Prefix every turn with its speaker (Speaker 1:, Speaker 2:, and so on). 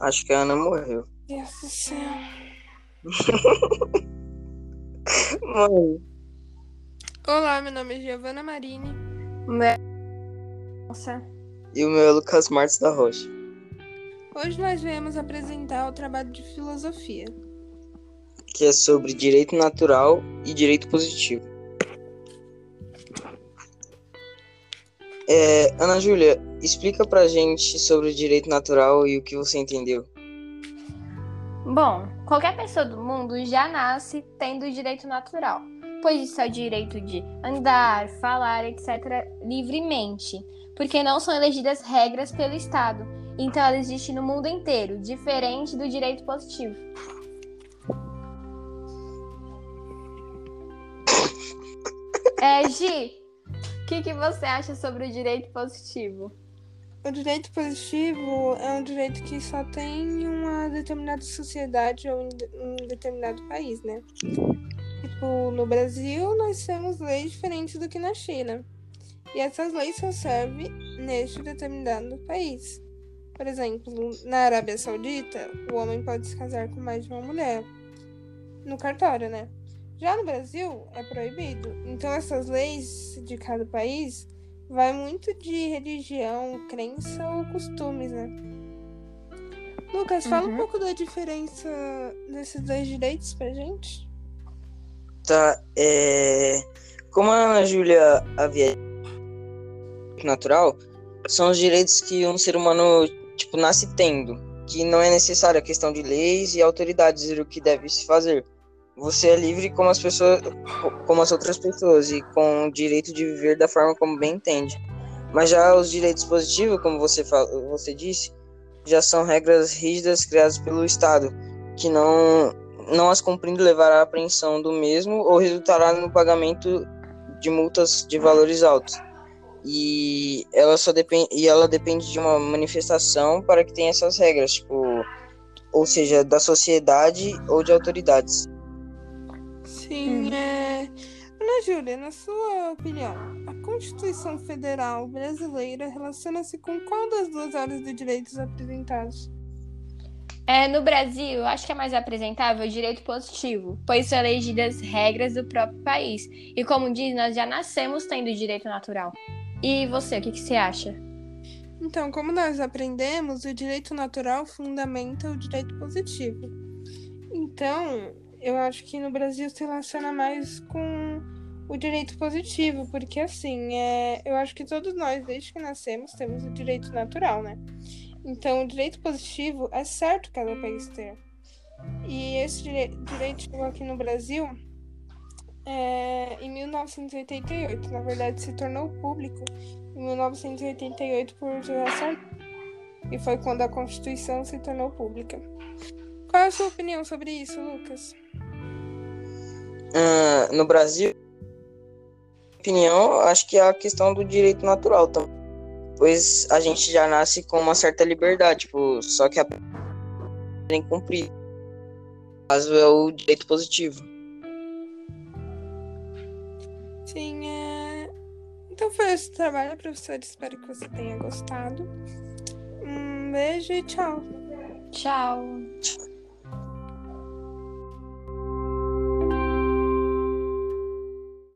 Speaker 1: Acho que a Ana morreu.
Speaker 2: Deus do céu.
Speaker 1: Mãe.
Speaker 2: Olá, meu nome é Giovana Marini.
Speaker 3: Nossa.
Speaker 1: E o meu é Lucas Martins da Rocha.
Speaker 2: Hoje nós viemos apresentar o trabalho de filosofia.
Speaker 1: Que é sobre direito natural e direito positivo. É, Ana Júlia, explica pra gente sobre o direito natural e o que você entendeu.
Speaker 3: Bom, qualquer pessoa do mundo já nasce tendo direito natural, pois isso é o direito de andar, falar, etc., livremente, porque não são elegidas regras pelo Estado, então ela existe no mundo inteiro, diferente do direito positivo. É, Gi, que, que você acha sobre o direito positivo?
Speaker 2: O direito positivo é um direito que só tem uma determinada sociedade ou um determinado país, né? Tipo, no Brasil nós temos leis diferentes do que na China. E essas leis só servem neste determinado país. Por exemplo, na Arábia Saudita, o homem pode se casar com mais de uma mulher. No cartório, né? Já no Brasil, é proibido. Então, essas leis de cada país vai muito de religião, crença ou costumes, né? Lucas, fala
Speaker 3: Uhum.
Speaker 2: um pouco da diferença desses dois direitos pra gente.
Speaker 1: Tá, é... Como a Ana Júlia havia dito, natural, são os direitos que um ser humano, tipo, nasce tendo, que não é necessária a questão de leis e autoridades o que deve se fazer. Você é livre como as pessoas, como as outras pessoas e com o direito de viver da forma como bem entende. Mas já os direitos positivos, como você fala, você disse, já são regras rígidas criadas pelo Estado, que não não as cumprindo levará à apreensão do mesmo ou resultará no pagamento de multas de valores altos. E ela só depende e ela depende de uma manifestação para que tenha essas regras, tipo, ou seja, da sociedade ou de autoridades.
Speaker 2: Sim, é. Ana Júlia, na sua opinião, a Constituição Federal Brasileira relaciona-se com qual das duas áreas de direitos apresentados?
Speaker 3: É, no Brasil, acho que é mais apresentável o direito positivo, pois são elegidas regras do próprio país. E como diz, nós já nascemos tendo direito natural. E você, o que, que você acha?
Speaker 2: Então, como nós aprendemos, o direito natural fundamenta o direito positivo. Então, eu acho que no Brasil se relaciona mais com o direito positivo, porque assim, é, eu acho que todos nós, desde que nascemos, temos o direito natural, né? Então, o direito positivo é certo cada país ter. E esse dire- direito chegou aqui no Brasil é, em 1988. Na verdade, se tornou público em 1988 por José. E foi quando a Constituição se tornou pública. Qual é a sua opinião sobre isso, Lucas?
Speaker 1: Ah, no Brasil, opinião, acho que é a questão do direito natural também. Pois a gente já nasce com uma certa liberdade, tipo, só que a tem que cumprir. Caso é o direito positivo.
Speaker 2: Sim, é... Então foi esse trabalho, professor. Espero que você tenha gostado. Um beijo e tchau.
Speaker 3: Tchau.